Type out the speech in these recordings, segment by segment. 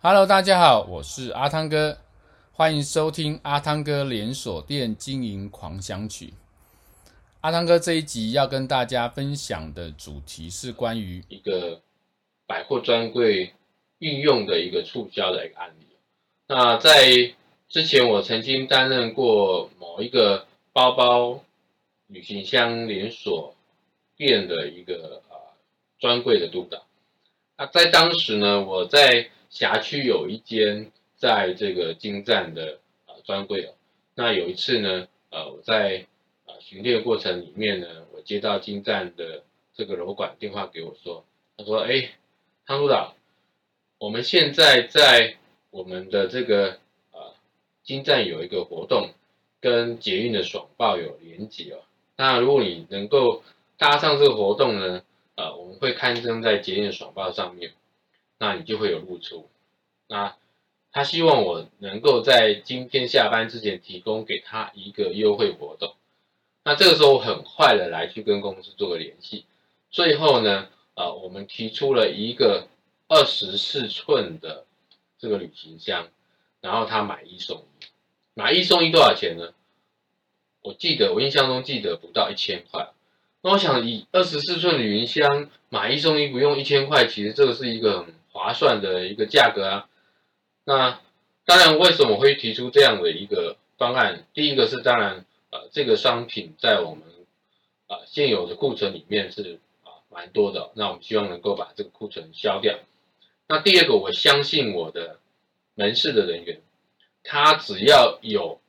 Hello，大家好，我是阿汤哥，欢迎收听阿汤哥连锁店经营狂想曲。阿汤哥这一集要跟大家分享的主题是关于一个百货专柜运用的一个促销的一个案例。那在之前，我曾经担任过某一个包包旅行箱连锁店的一个呃专柜的督导。那在当时呢，我在辖区有一间在这个金站的呃专柜哦，那有一次呢，呃我在呃巡店过程里面呢，我接到金站的这个楼管电话给我说，他说：“哎，汤督导，我们现在在我们的这个呃金站有一个活动，跟捷运的爽报有连结哦。那如果你能够搭上这个活动呢，呃我们会刊登在捷运的爽报上面。”那你就会有露出，那他希望我能够在今天下班之前提供给他一个优惠活动，那这个时候我很快的来去跟公司做个联系，最后呢，呃，我们提出了一个二十四寸的这个旅行箱，然后他买一送一，买一送一多少钱呢？我记得我印象中记得不到一千块，那我想以二十四寸旅行箱买一送一不用一千块，其实这个是一个很。划算的一个价格啊，那当然，为什么会提出这样的一个方案？第一个是当然，呃，这个商品在我们啊、呃、现有的库存里面是啊蛮多的，那我们希望能够把这个库存销掉。那第二个，我相信我的门市的人员，他只要有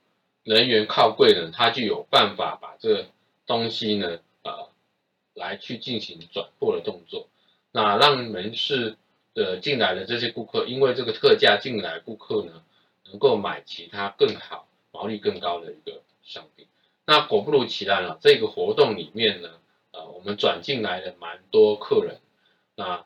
人员靠柜呢，他就有办法把这个东西呢，呃，来去进行转货的动作，那让门市。的进来的这些顾客，因为这个特价进来顾客呢，能够买其他更好、毛利更高的一个商品。那果不如其然了，这个活动里面呢，呃，我们转进来的蛮多客人。那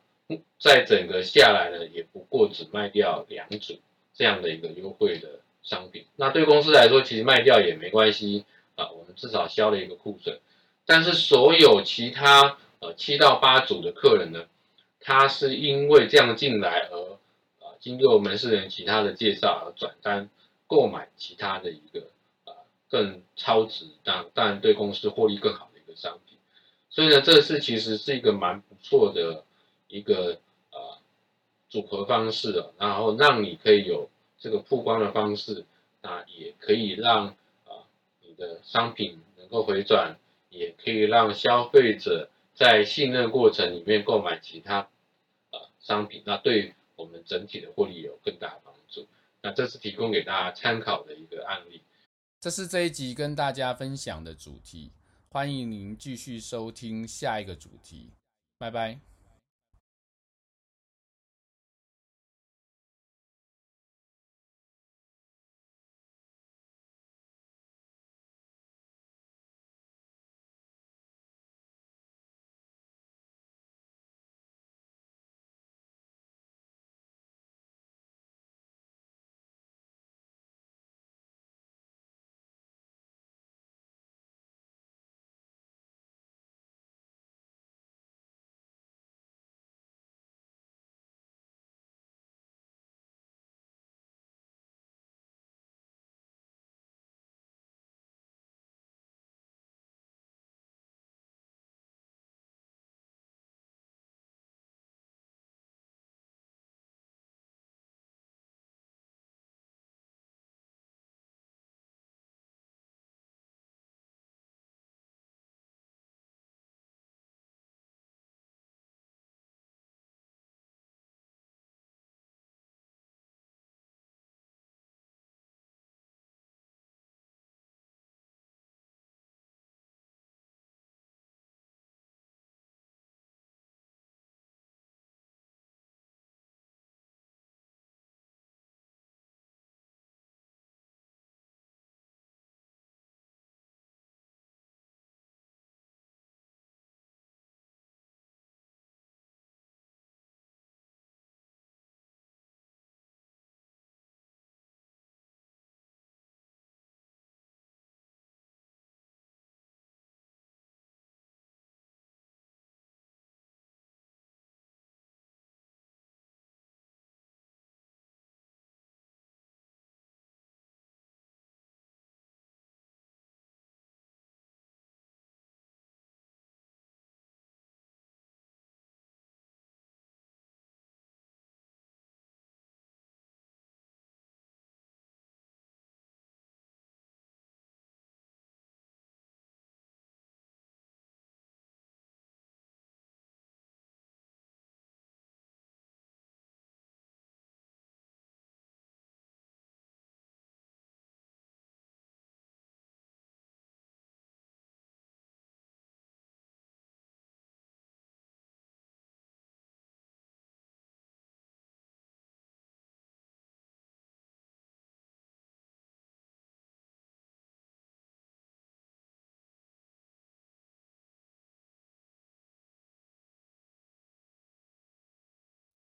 在整个下来呢，也不过只卖掉两组这样的一个优惠的商品。那对公司来说，其实卖掉也没关系啊，我们至少消了一个库存。但是所有其他呃七到八组的客人呢，他是因为这样进来而，呃，经过门市人其他的介绍而转单购买其他的一个，呃，更超值，但但对公司获利更好的一个商品。所以呢，这是其实是一个蛮不错的一个呃组合方式，然后让你可以有这个曝光的方式，那也可以让啊，你的商品能够回转，也可以让消费者在信任过程里面购买其他呃。商品，那对我们整体的获利有更大的帮助。那这是提供给大家参考的一个案例。这是这一集跟大家分享的主题，欢迎您继续收听下一个主题。拜拜。